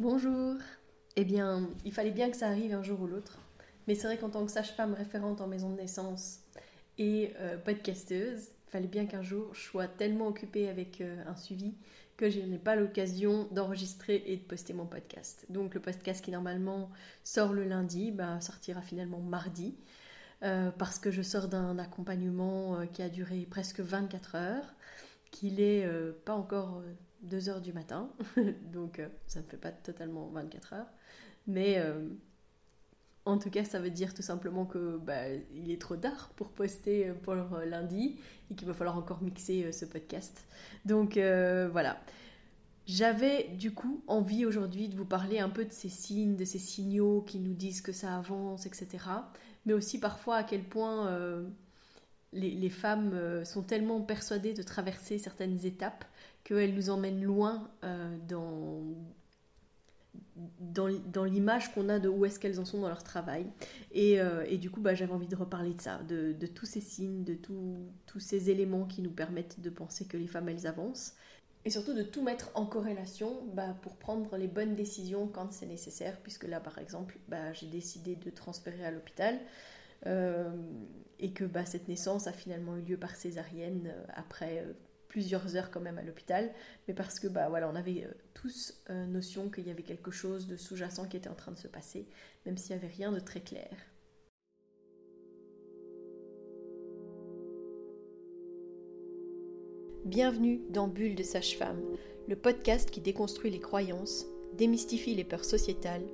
Bonjour. Eh bien, il fallait bien que ça arrive un jour ou l'autre. Mais c'est vrai qu'en tant que sage-femme référente en maison de naissance et euh, podcasteuse, il fallait bien qu'un jour je sois tellement occupée avec euh, un suivi que je n'ai pas l'occasion d'enregistrer et de poster mon podcast. Donc le podcast qui normalement sort le lundi bah, sortira finalement mardi. Euh, parce que je sors d'un accompagnement qui a duré presque 24 heures, qu'il est pas encore 2 heures du matin, donc euh, ça ne fait pas totalement 24 heures. Mais euh, en tout cas, ça veut dire tout simplement que bah, il est trop tard pour poster euh, pour lundi et qu'il va falloir encore mixer ce podcast. Donc voilà. J'avais du coup envie aujourd'hui de vous parler un peu de ces signes, de ces signaux qui nous disent que ça avance, etc. Mais aussi parfois à quel point les, femmes sont tellement persuadées de traverser certaines étapes qu'elle nous emmène loin euh, dans, dans, l'image qu'on a de où est-ce qu'elles en sont dans leur travail. Et, euh, et du coup, bah, j'avais envie de reparler de ça, de, de tous ces signes, de tous ces éléments qui nous permettent de penser que les femmes, elles avancent. Et surtout de tout mettre en corrélation bah, pour prendre les bonnes décisions quand c'est nécessaire, puisque là, par exemple, bah, j'ai décidé de transférer à l'hôpital. Euh, et que bah, cette naissance a finalement eu lieu par césarienne après plusieurs heures quand même à l'hôpital, mais parce que bah voilà, on avait euh, tous euh, notion qu'il y avait quelque chose de sous-jacent qui était en train de se passer, même s'il n'y avait rien de très clair. Bienvenue dans Bulle de Sage-Femme, le podcast qui déconstruit les croyances, démystifie les peurs sociétales,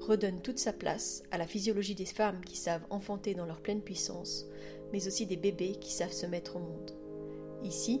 redonne toute sa place à la physiologie des femmes qui savent enfanter dans leur pleine puissance, mais aussi des bébés qui savent se mettre au monde. Ici,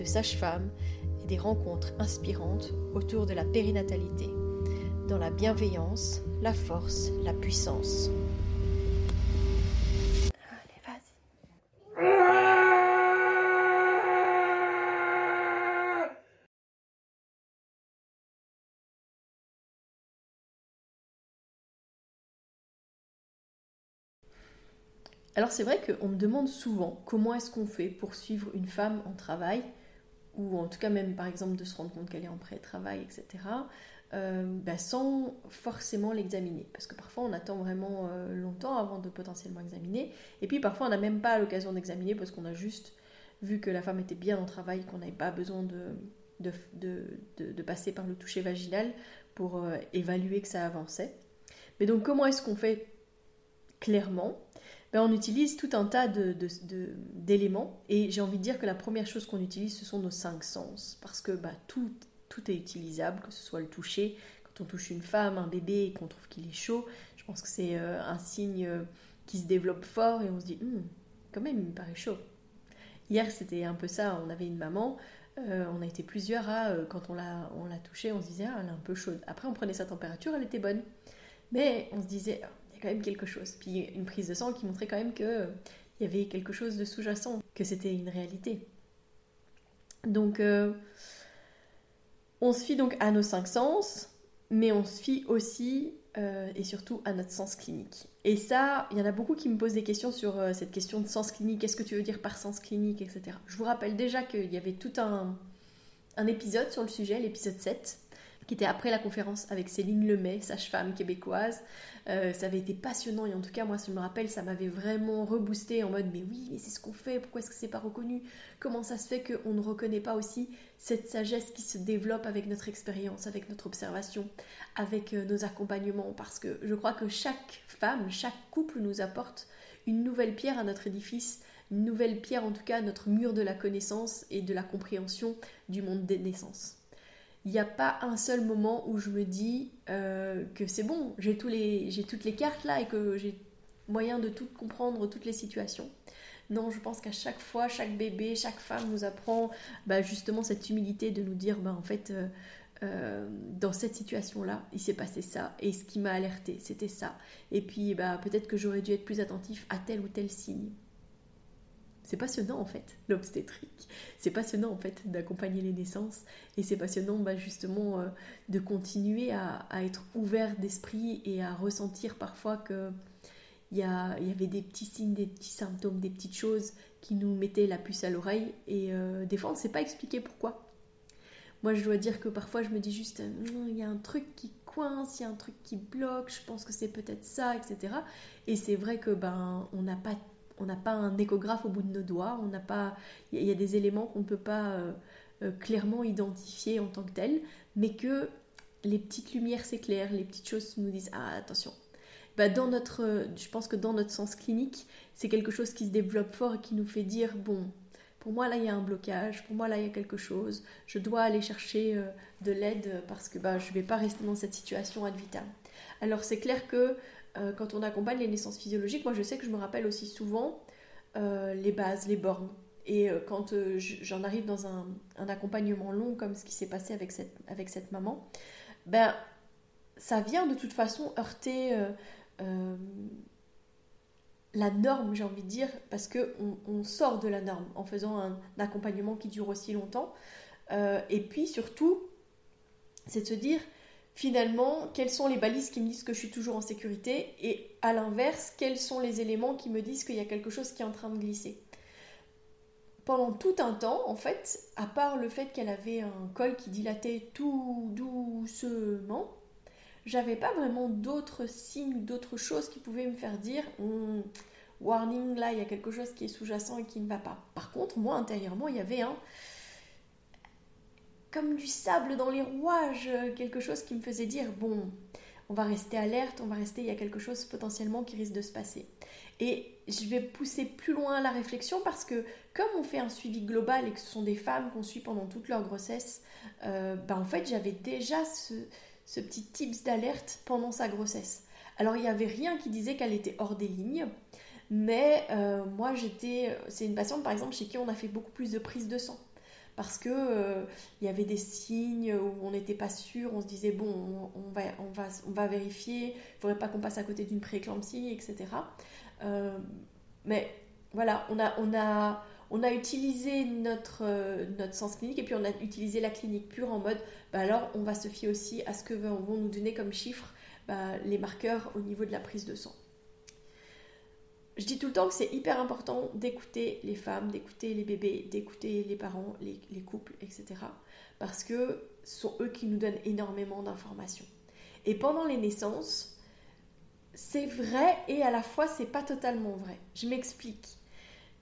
de sages-femmes et des rencontres inspirantes autour de la périnatalité, dans la bienveillance, la force, la puissance. Alors c'est vrai qu'on me demande souvent comment est-ce qu'on fait pour suivre une femme en travail ou en tout cas même par exemple de se rendre compte qu'elle est en pré-travail, etc., euh, bah, sans forcément l'examiner. Parce que parfois on attend vraiment euh, longtemps avant de potentiellement examiner, et puis parfois on n'a même pas l'occasion d'examiner parce qu'on a juste vu que la femme était bien en travail, qu'on n'avait pas besoin de, de, de, passer par le toucher vaginal pour euh, évaluer que ça avançait. Mais donc comment est-ce qu'on fait clairement? Ben, on utilise tout un tas d'éléments. et j'ai envie de dire que la première chose qu'on utilise, ce sont nos cinq sens. Parce que bah, tout, tout est utilisable, que ce soit le toucher. Quand on touche une femme, un bébé, et qu'on trouve qu'il est chaud, je pense que c'est euh, un signe euh, qui se développe fort et on se dit, hum, quand même, il me paraît chaud. Hier, c'était un peu ça. On avait une maman. Euh, on a été plusieurs à, quand on l'a, on l'a touchée, on se disait, ah, elle est un peu chaude. Après, on prenait sa température, elle était bonne. Mais on se disait, quand même quelque chose. Puis une prise de sang qui montrait quand même qu'il euh, y avait quelque chose de sous-jacent, que c'était une réalité. Donc, euh, on se fie donc à nos cinq sens, mais on se fie aussi euh, et surtout à notre sens clinique. Et ça, il y en a beaucoup qui me posent des questions sur cette question de sens clinique. Qu'est-ce que tu veux dire par sens clinique, etc. Je vous rappelle déjà qu'il y avait tout un, un épisode sur le sujet, l'épisode 7, qui était après la conférence avec Céline Lemay, sage-femme québécoise. Euh, ça avait été passionnant et en tout cas, moi, je me rappelle, ça m'avait vraiment reboosté en mode mais oui, mais c'est ce qu'on fait, pourquoi est-ce que c'est pas reconnu? Comment ça se fait qu'on ne reconnaît pas aussi cette sagesse qui se développe avec notre expérience, avec notre observation, avec euh, nos accompagnements? Parce que je crois que chaque femme, chaque couple nous apporte une nouvelle pierre à notre édifice, une nouvelle pierre en tout cas à notre mur de la connaissance et de la compréhension du monde des naissances il n'y a pas un seul moment où je me dis euh, que c'est bon, j'ai toutes les cartes là et que j'ai moyen de tout comprendre, toutes les situations. Non, je pense qu'à chaque fois, chaque bébé, chaque femme nous apprend bah, justement cette humilité de nous dire, bah, en fait, euh, euh, dans cette situation-là, il s'est passé ça, et ce qui m'a alerté, c'était ça. Et puis, bah, peut-être que j'aurais dû être plus attentif à tel ou tel signe. C'est passionnant en fait, l'obstétrique. C'est passionnant en fait d'accompagner les naissances et c'est passionnant bah, justement euh, de continuer à, être ouvert d'esprit et à ressentir parfois que il y, avait des petits signes, des petits symptômes, des petites choses qui nous mettaient la puce à l'oreille et euh, des fois on ne sait pas expliquer pourquoi. Moi je dois dire que parfois je me dis juste hum, il y a un truc qui coince, il y a un truc qui bloque, je pense que c'est peut-être ça, etc. Et c'est vrai que ben on n'a pas on n'a pas un échographe au bout de nos doigts, on n'a pas, il y, a des éléments qu'on ne peut pas euh, euh, clairement identifier en tant que tels, mais que les petites lumières s'éclairent, les petites choses nous disent ah attention. Bah, dans notre, je pense que dans notre sens clinique, c'est quelque chose qui se développe fort et qui nous fait dire bon, pour moi là il y a un blocage, pour moi là il y a quelque chose, je dois aller chercher euh, de l'aide parce que bah, je ne vais pas rester dans cette situation ad vitam. Alors c'est clair que euh, quand on accompagne les naissances physiologiques, moi je sais que je me rappelle aussi souvent euh, les bases, les bornes. Et euh, quand j'en arrive dans un, accompagnement long comme ce qui s'est passé avec cette, maman, ben ça vient de toute façon heurter la norme, j'ai envie de dire, parce qu'on on sort de la norme en faisant un, un accompagnement qui dure aussi longtemps. et puis surtout, c'est de se dire, finalement, quelles sont les balises qui me disent que je suis toujours en sécurité et à l'inverse, quels sont les éléments qui me disent qu'il y a quelque chose qui est en train de glisser. Pendant tout un temps, en fait, à part le fait qu'elle avait un col qui dilatait tout doucement, j'avais pas vraiment d'autres signes, d'autres choses qui pouvaient me faire dire hmm, warning, là, il y a quelque chose qui est sous-jacent et qui ne va pas. Par contre, moi, intérieurement, il y avait un comme du sable dans les rouages, euh, quelque chose qui me faisait dire bon, on va rester alerte, on va rester, il y a quelque chose potentiellement qui risque de se passer. Et je vais pousser plus loin la réflexion parce que comme on fait un suivi global et que ce sont des femmes qu'on suit pendant toute leur grossesse, ben en fait j'avais déjà ce, petit tips d'alerte pendant sa grossesse. Alors il n'y avait rien qui disait qu'elle était hors des lignes, mais euh, moi j'étais, c'est une patiente par exemple chez qui on a fait beaucoup plus de prises de sang parce que euh, y avait des signes où on n'était pas sûr, on se disait bon, on, va, on, va, on va vérifier, il ne faudrait pas qu'on passe à côté d'une prééclampsie, etc. Euh, mais voilà, on a, on a, on a utilisé notre, euh, notre sens clinique et puis on a utilisé la clinique pure en mode bah alors on va se fier aussi à ce que vont nous donner comme chiffres bah, les marqueurs au niveau de la prise de sang. Je dis tout le temps que c'est hyper important d'écouter les femmes, d'écouter les bébés, d'écouter les parents, les, couples, etc. Parce que ce sont eux qui nous donnent énormément d'informations. Et pendant les naissances, c'est vrai et à la fois c'est pas totalement vrai. Je m'explique.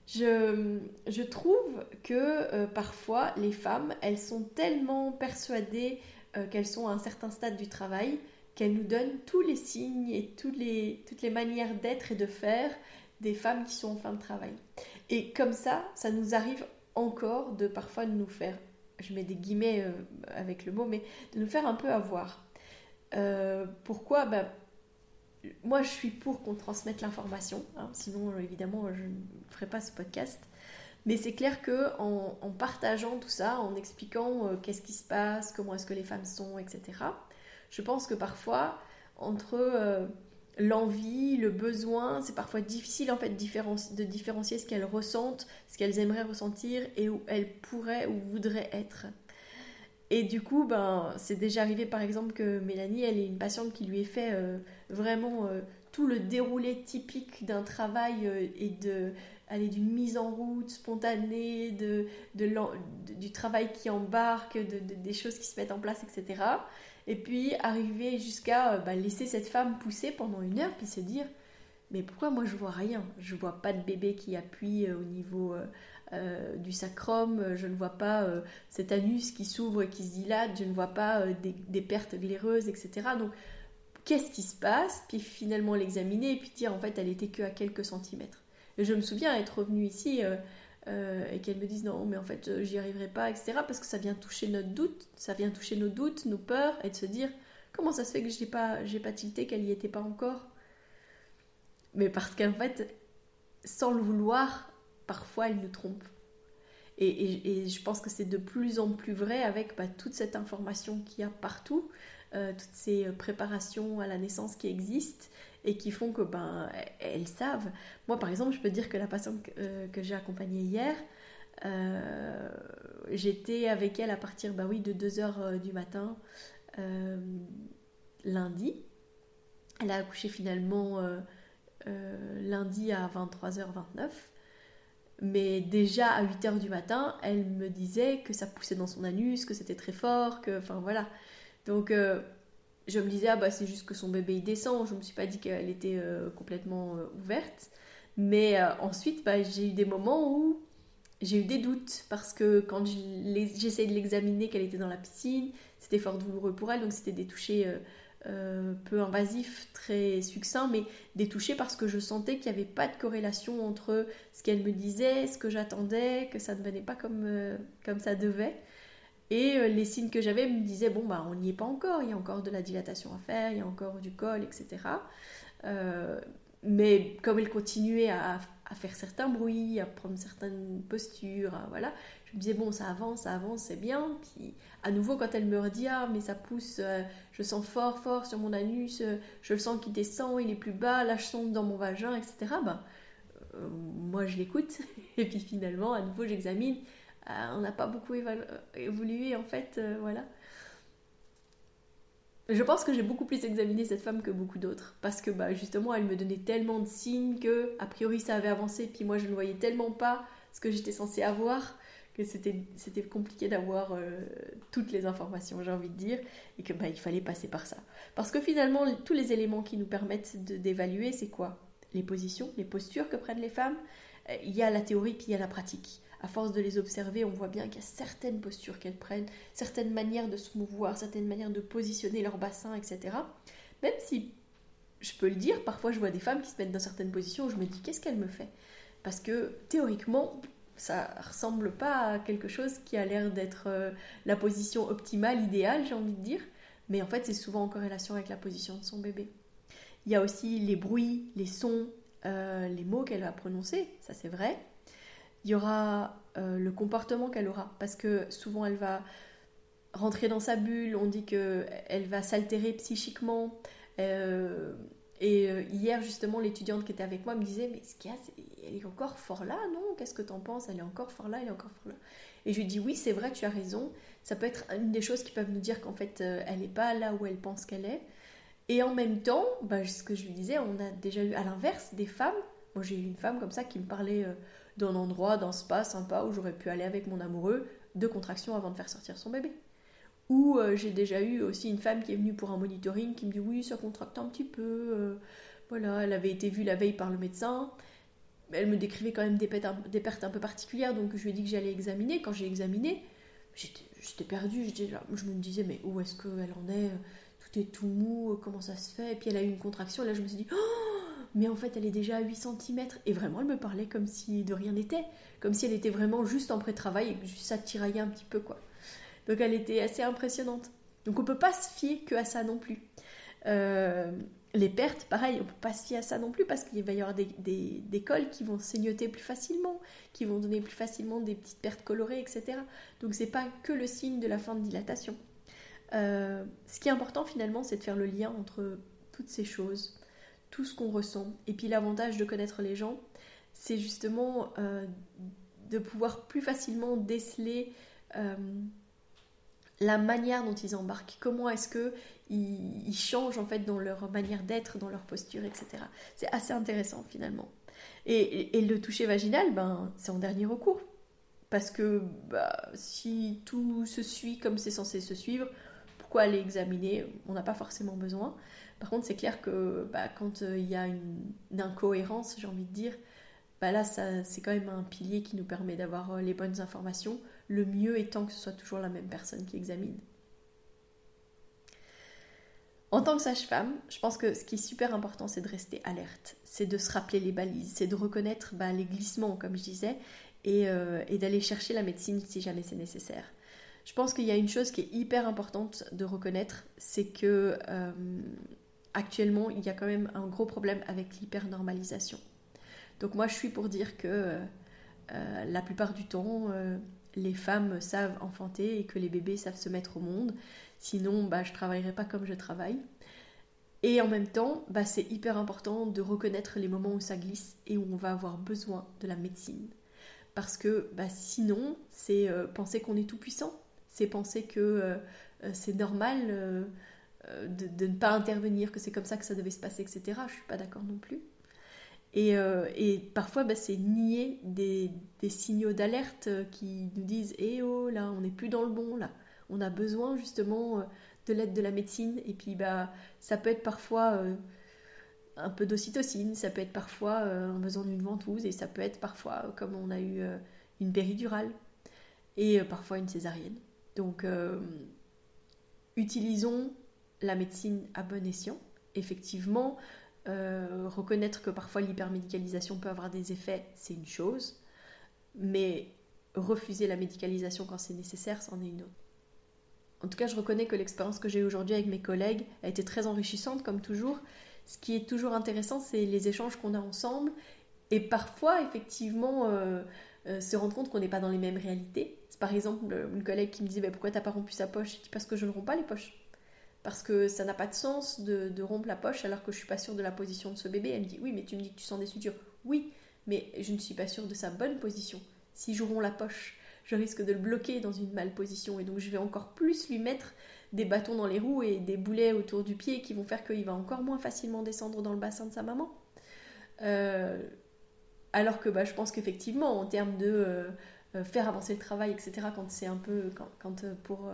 Je, trouve que euh, parfois les femmes, elles sont tellement persuadées euh, qu'elles sont à un certain stade du travail qu'elles nous donnent tous les signes et toutes les, toutes les manières d'être et de faire des femmes qui sont en fin de travail. Et comme ça, ça nous arrive encore de parfois nous faire, je mets des guillemets euh, avec le mot, mais de nous faire un peu avoir. Euh, pourquoi? Bah, Moi, je suis pour qu'on transmette l'information, hein. sinon, euh, évidemment, je ne ferai pas ce podcast. Mais c'est clair que en, partageant tout ça, en expliquant qu'est-ce qui se passe, comment est-ce que les femmes sont, etc., je pense que parfois, entre l'envie, le besoin, c'est parfois difficile en fait de différencier ce qu'elles ressentent, ce qu'elles aimeraient ressentir et où elles pourraient ou voudraient être. Et du coup, ben, c'est déjà arrivé par exemple que Mélanie, elle est une patiente qui lui ait fait euh, vraiment euh, tout le déroulé typique d'un travail euh, et de aller d'une mise en route spontanée, de, du travail qui embarque, des choses qui se mettent en place, etc. Et puis arriver jusqu'à euh, bah, laisser cette femme pousser pendant une heure, puis se dire mais pourquoi moi je vois rien? Je vois pas de bébé qui appuie euh, au niveau euh, du sacrum, je ne vois pas cet anus qui s'ouvre et qui se dilate, je ne vois pas des, pertes glaireuses, etc. Donc qu'est-ce qui se passe? Puis finalement l'examiner et puis dire en fait elle était que à quelques centimètres. Et je me souviens être revenue ici euh, et qu'elles me disent non mais en fait euh, j'y arriverai pas etc parce que ça vient toucher notre doute ça vient toucher nos doutes nos peurs et de se dire comment ça se fait que j'ai pas j'ai pas tilté qu'elle y était pas encore? Mais parce qu'en fait sans le vouloir parfois elle nous trompe. Et, je pense que c'est de plus en plus vrai avec bah, toute cette information qu'il y a partout, euh, toutes ces préparations à la naissance qui existent et qui font que ben elles savent. Moi par exemple, je peux dire que la patiente que, euh, j'ai accompagnée hier, euh, j'étais avec elle à partir bah oui, de 2h du matin lundi. Elle a accouché finalement lundi à 23h29. Mais déjà à 8h du matin, elle me disait que ça poussait dans son anus, que c'était très fort, que. Enfin voilà. Donc euh, je me disais, ah bah c'est juste que son bébé il descend. Je me suis pas dit qu'elle était euh, complètement euh, ouverte. Mais ensuite, bah, j'ai eu des moments où j'ai eu des doutes parce que quand j'essayais de l'examiner, qu'elle était dans la piscine, c'était fort douloureux pour elle, donc c'était des touchés peu invasif, très succinct, mais détouché parce que je sentais qu'il n'y avait pas de corrélation entre ce qu'elle me disait, ce que j'attendais, que ça ne venait pas comme, comme ça devait. Et euh, les signes que j'avais me disaient, bon, bah, on n'y est pas encore, il y a encore de la dilatation à faire, il y a encore du col, etc. mais comme elle continuait à, à, faire certains bruits, à prendre certaines postures, voilà, je me disais, bon, ça avance, ça avance, c'est bien. Puis à nouveau, quand elle me redit, ah, mais ça pousse, euh, je sens fort, fort sur mon anus, euh, je le sens qui descend, il est plus bas, là je sens dans mon vagin, etc. Ben, euh, moi je l'écoute, et puis finalement, à nouveau, j'examine. On n'a pas beaucoup évolué, en fait, voilà. Je pense que j'ai beaucoup plus examiné cette femme que beaucoup d'autres, parce que bah, justement, elle me donnait tellement de signes que, a priori, ça avait avancé, puis moi, je ne voyais tellement pas ce que j'étais censée avoir que c'était compliqué d'avoir euh, toutes les informations, j'ai envie de dire, et que bah, il fallait passer par ça. Parce que finalement, tous les éléments qui nous permettent d'évaluer, c'est quoi? Les positions, les postures que prennent les femmes? Euh, il y a la théorie, puis il y a la pratique. À force de les observer, on voit bien qu'il y a certaines postures qu'elles prennent, certaines manières de se mouvoir, certaines manières de positionner leur bassin, etc. Même si, je peux le dire, parfois je vois des femmes qui se mettent dans certaines positions où je me dis qu'est-ce qu'elle me fait? Parce que théoriquement, ça ressemble pas à quelque chose qui a l'air d'être euh, la position optimale, idéale, j'ai envie de dire. Mais en fait, c'est souvent en corrélation avec la position de son bébé. Il y a aussi les bruits, les sons, euh, les mots qu'elle va prononcer, ça c'est vrai. Il y aura euh, le comportement qu'elle aura, parce que souvent elle va rentrer dans sa bulle, on dit qu'elle va s'altérer psychiquement. Et euh, hier, justement, l'étudiante qui était avec moi me disait Mais ce qu'il y a, elle est encore fort là, non? Qu'est-ce que t'en penses? Elle est encore fort là, elle est encore fort là. Et je lui dis Oui, c'est vrai, tu as raison. Ça peut être une des choses qui peuvent nous dire qu'en fait, euh, elle n'est pas là où elle pense qu'elle est. Et en même temps, bah, ce que je lui disais, on a déjà eu à l'inverse des femmes. Moi, j'ai eu une femme comme ça qui me parlait euh, d'un endroit, d'un spa sympa où j'aurais pu aller avec mon amoureux, de contraction avant de faire sortir son bébé. Ou euh, j'ai déjà eu aussi une femme qui est venue pour un monitoring qui me dit oui, ça contracte un petit peu. Euh, voilà, elle avait été vue la veille par le médecin. Elle me décrivait quand même des, pertes, un peu particulières, donc je lui ai dit que j'allais examiner. Quand j'ai examiné, j'étais perdue. Je me disais, mais où est-ce qu'elle en est? Tout est tout mou, comment ça se fait? Et puis elle a eu une contraction, là je me suis dit, oh mais en fait elle est déjà à 8 cm. Et vraiment, elle me parlait comme si de rien n'était. Comme si elle était vraiment juste en pré-travail et que ça tiraillait un petit peu, quoi. Donc elle était assez impressionnante. Donc on peut pas se fier que à ça non plus. Euh, les pertes, pareil, on peut pas se fier à ça non plus parce qu'il va y avoir des, des, cols qui vont saignoter plus facilement, qui vont donner plus facilement des petites pertes colorées, etc. Donc c'est pas que le signe de la fin de dilatation. Euh, ce qui est important finalement, c'est de faire le lien entre toutes ces choses, tout ce qu'on ressent. Et puis l'avantage de connaître les gens, c'est justement euh, de pouvoir plus facilement déceler la manière dont ils embarquent, comment est-ce que ils, changent en fait dans leur manière d'être, dans leur posture, etc. C'est assez intéressant finalement. Et, le toucher vaginal, ben, c'est en dernier recours. Parce que bah, si tout se suit comme c'est censé se suivre, pourquoi aller examiner? On n'a pas forcément besoin. Par contre, c'est clair que bah, quand euh, il y a une, incohérence, j'ai envie de dire, bah là, c'est quand même un pilier qui nous permet d'avoir euh, les bonnes informations le mieux étant que ce soit toujours la même personne qui examine. En tant que sage-femme, je pense que ce qui est super important, c'est de rester alerte, c'est de se rappeler les balises, c'est de reconnaître bah, les glissements, comme je disais, euh, et, d'aller chercher la médecine si jamais c'est nécessaire. Je pense qu'il y a une chose qui est hyper importante de reconnaître, c'est que actuellement, il y a quand même un gros problème avec l'hypernormalisation. Donc moi, je suis pour dire que la plupart du temps, les femmes savent enfanter et que les bébés savent se mettre au monde. Sinon, bah, je travaillerai pas comme je travaille. Et en même temps, bah, c'est hyper important de reconnaître les moments où ça glisse et où on va avoir besoin de la médecine. Parce que bah, sinon, c'est euh, penser qu'on est tout puissant, c'est penser que euh, euh, c'est normal de, ne pas intervenir, que c'est comme ça que ça devait se passer, etc. Je suis pas d'accord non plus. Et, parfois, bah, c'est nier des, signaux d'alerte qui nous disent Eh oh, là, on n'est plus dans le bon, là. On a besoin justement de l'aide de la médecine. Et puis, bah, ça peut être parfois euh, un peu d'ocytocine, ça peut être parfois euh, un besoin d'une ventouse, et ça peut être parfois, euh, comme on a eu une péridurale, et parfois une césarienne. Donc, utilisons la médecine à bon escient. Effectivement, reconnaître que parfois l'hypermédicalisation peut avoir des effets, c'est une chose, mais refuser la médicalisation quand c'est nécessaire, c'en est une autre. En tout cas, je reconnais que l'expérience que j'ai aujourd'hui avec mes collègues a été très enrichissante, comme toujours. Ce qui est toujours intéressant, c'est les échanges qu'on a ensemble. Et parfois, effectivement, euh, euh, se rendre compte qu'on n'est pas dans les mêmes réalités. Par exemple une collègue qui me disait bah, Pourquoi t'as pas rompu sa poche? Je dis Parce que je ne romps pas les poches. Parce que ça n'a pas de sens de, rompre la poche alors que je suis pas sûre de la position de ce bébé. Elle me dit Oui, mais tu me dis que tu sens des sutures. Oui, mais je ne suis pas sûre de sa bonne position. Si je romps la poche, je risque de le bloquer dans une malposition et donc je vais encore plus lui mettre des bâtons dans les roues et des boulets autour du pied qui vont faire qu'il va encore moins facilement descendre dans le bassin de sa maman. Euh, alors que bah, je pense qu'effectivement, en termes de euh, euh, faire avancer le travail, etc., quand c'est un peu. Quand, pour,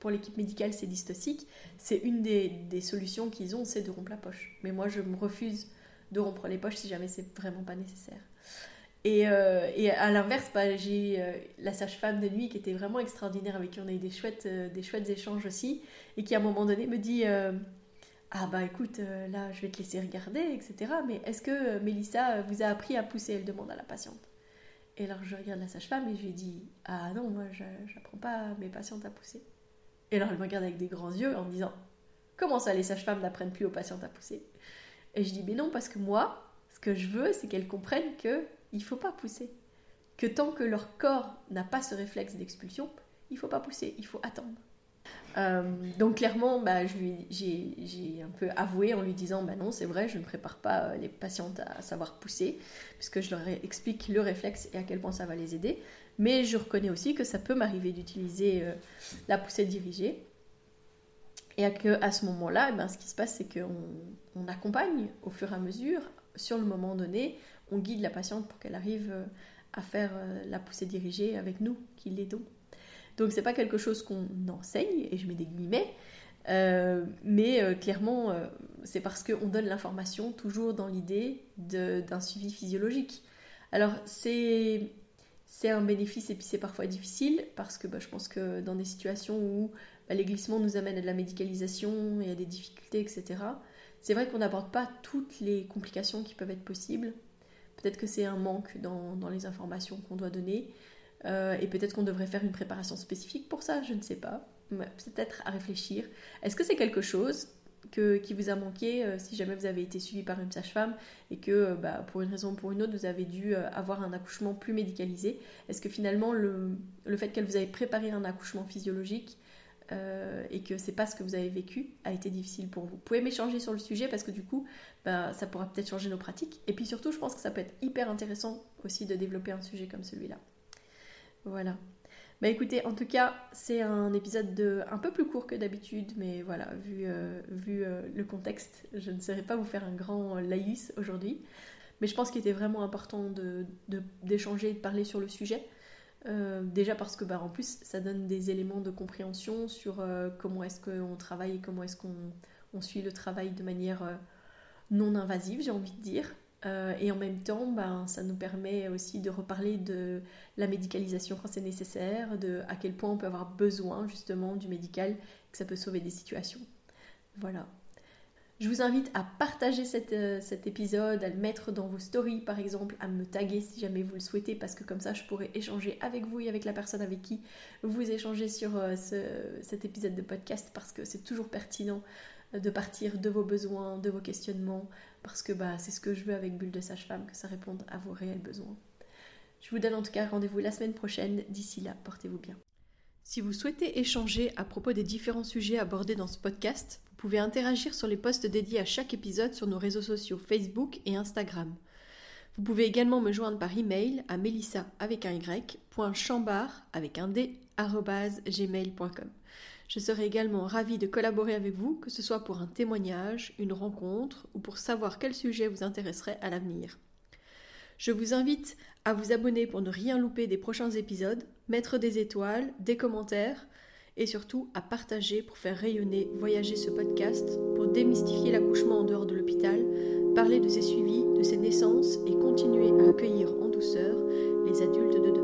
pour l'équipe médicale c'est dystocique, c'est une des, solutions qu'ils ont, c'est de rompre la poche. Mais moi, je me refuse de rompre les poches si jamais c'est vraiment pas nécessaire. Et, euh, à l'inverse, bah, j'ai euh, la sage-femme de nuit qui était vraiment extraordinaire, avec qui on a eu des chouettes, euh, des chouettes échanges aussi, et qui à un moment donné me dit Ah bah écoute, là je vais te laisser regarder, etc. Mais est-ce que Mélissa vous a appris à pousser? Elle demande à la patiente. Et alors je regarde la sage-femme et je lui dis Ah non, moi je n'apprends pas mes patientes à pousser. Et alors elle me regarde avec des grands yeux en me disant Comment ça les sages-femmes n'apprennent plus aux patientes à pousser? Et je dis Mais non, parce que moi, ce que je veux, c'est qu'elles comprennent que il faut pas pousser. Que tant que leur corps n'a pas ce réflexe d'expulsion, il faut pas pousser, il faut attendre. Euh, donc clairement, bah, j'ai un peu avoué en lui disant, bah non, c'est vrai, je ne prépare pas euh, les patientes à savoir pousser, puisque je leur explique le réflexe et à quel point ça va les aider. Mais je reconnais aussi que ça peut m'arriver d'utiliser euh, la poussée dirigée. Et à, que, à ce moment-là, eh ben, ce qui se passe, c'est qu'on on accompagne au fur et à mesure, sur le moment donné, on guide la patiente pour qu'elle arrive euh, à faire euh, la poussée dirigée avec nous, qui l'aidons. Donc c'est pas quelque chose qu'on enseigne, et je mets des guillemets, mais clairement c'est parce qu'on donne l'information toujours dans l'idée d'un suivi physiologique. Alors c'est un bénéfice et puis c'est parfois difficile parce que bah, je pense que dans des situations où bah, les glissements nous amènent à de la médicalisation et à des difficultés, etc., c'est vrai qu'on n'aborde pas toutes les complications qui peuvent être possibles. Peut-être que c'est un manque dans, les informations qu'on doit donner. Euh, et peut-être qu'on devrait faire une préparation spécifique pour ça, je ne sais pas. Peut-être à réfléchir. Est-ce que c'est quelque chose que, qui vous a manqué euh, si jamais vous avez été suivi par une sage-femme et que euh, bah, pour une raison ou pour une autre vous avez dû avoir un accouchement plus médicalisé Est-ce que finalement le, le fait qu'elle vous ait préparé un accouchement physiologique euh, et que c'est pas ce que vous avez vécu a été difficile pour vous? Vous pouvez m'échanger sur le sujet parce que du coup, bah, ça pourra peut-être changer nos pratiques. Et puis surtout, je pense que ça peut être hyper intéressant aussi de développer un sujet comme celui-là. Voilà. Bah écoutez, en tout cas, c'est un épisode de, un peu plus court que d'habitude, mais voilà, vu, euh, vu euh, le contexte, je ne saurais pas vous faire un grand laïus aujourd'hui. Mais je pense qu'il était vraiment important d'échanger de, et de parler sur le sujet. Euh, déjà parce que bah, en plus ça donne des éléments de compréhension sur comment est-ce qu'on travaille et comment est-ce qu'on suit le travail de manière non invasive, j'ai envie de dire. Et en même temps, bah, ça nous permet aussi de reparler de la médicalisation quand c'est nécessaire, de à quel point on peut avoir besoin justement du médical, que ça peut sauver des situations. Voilà. Je vous invite à partager euh, cet épisode, à le mettre dans vos stories par exemple, à me taguer si jamais vous le souhaitez, parce que comme ça je pourrai échanger avec vous et avec la personne avec qui vous échangez sur euh, cet épisode de podcast, parce que c'est toujours pertinent de partir de vos besoins, de vos questionnements, parce que bah, c'est ce que je veux avec Bulle de Sage-Femme, que ça réponde à vos réels besoins. Je vous donne en tout cas rendez-vous la semaine prochaine. D'ici là, portez-vous bien. Si vous souhaitez échanger à propos des différents sujets abordés dans ce podcast, vous pouvez interagir sur les posts dédiés à chaque épisode sur nos réseaux sociaux Facebook et Instagram. Vous pouvez également me joindre par email à melissa avec un y, avec un d, gmail.com. Je serai également ravie de collaborer avec vous, que ce soit pour un témoignage, une rencontre ou pour savoir quel sujet vous intéresserait à l'avenir. Je vous invite à vous abonner pour ne rien louper des prochains épisodes, mettre des étoiles, des commentaires et surtout à partager pour faire rayonner, voyager ce podcast, pour démystifier l'accouchement en dehors de l'hôpital, parler de ses suivis, de ses naissances et continuer à accueillir en douceur les adultes de demain.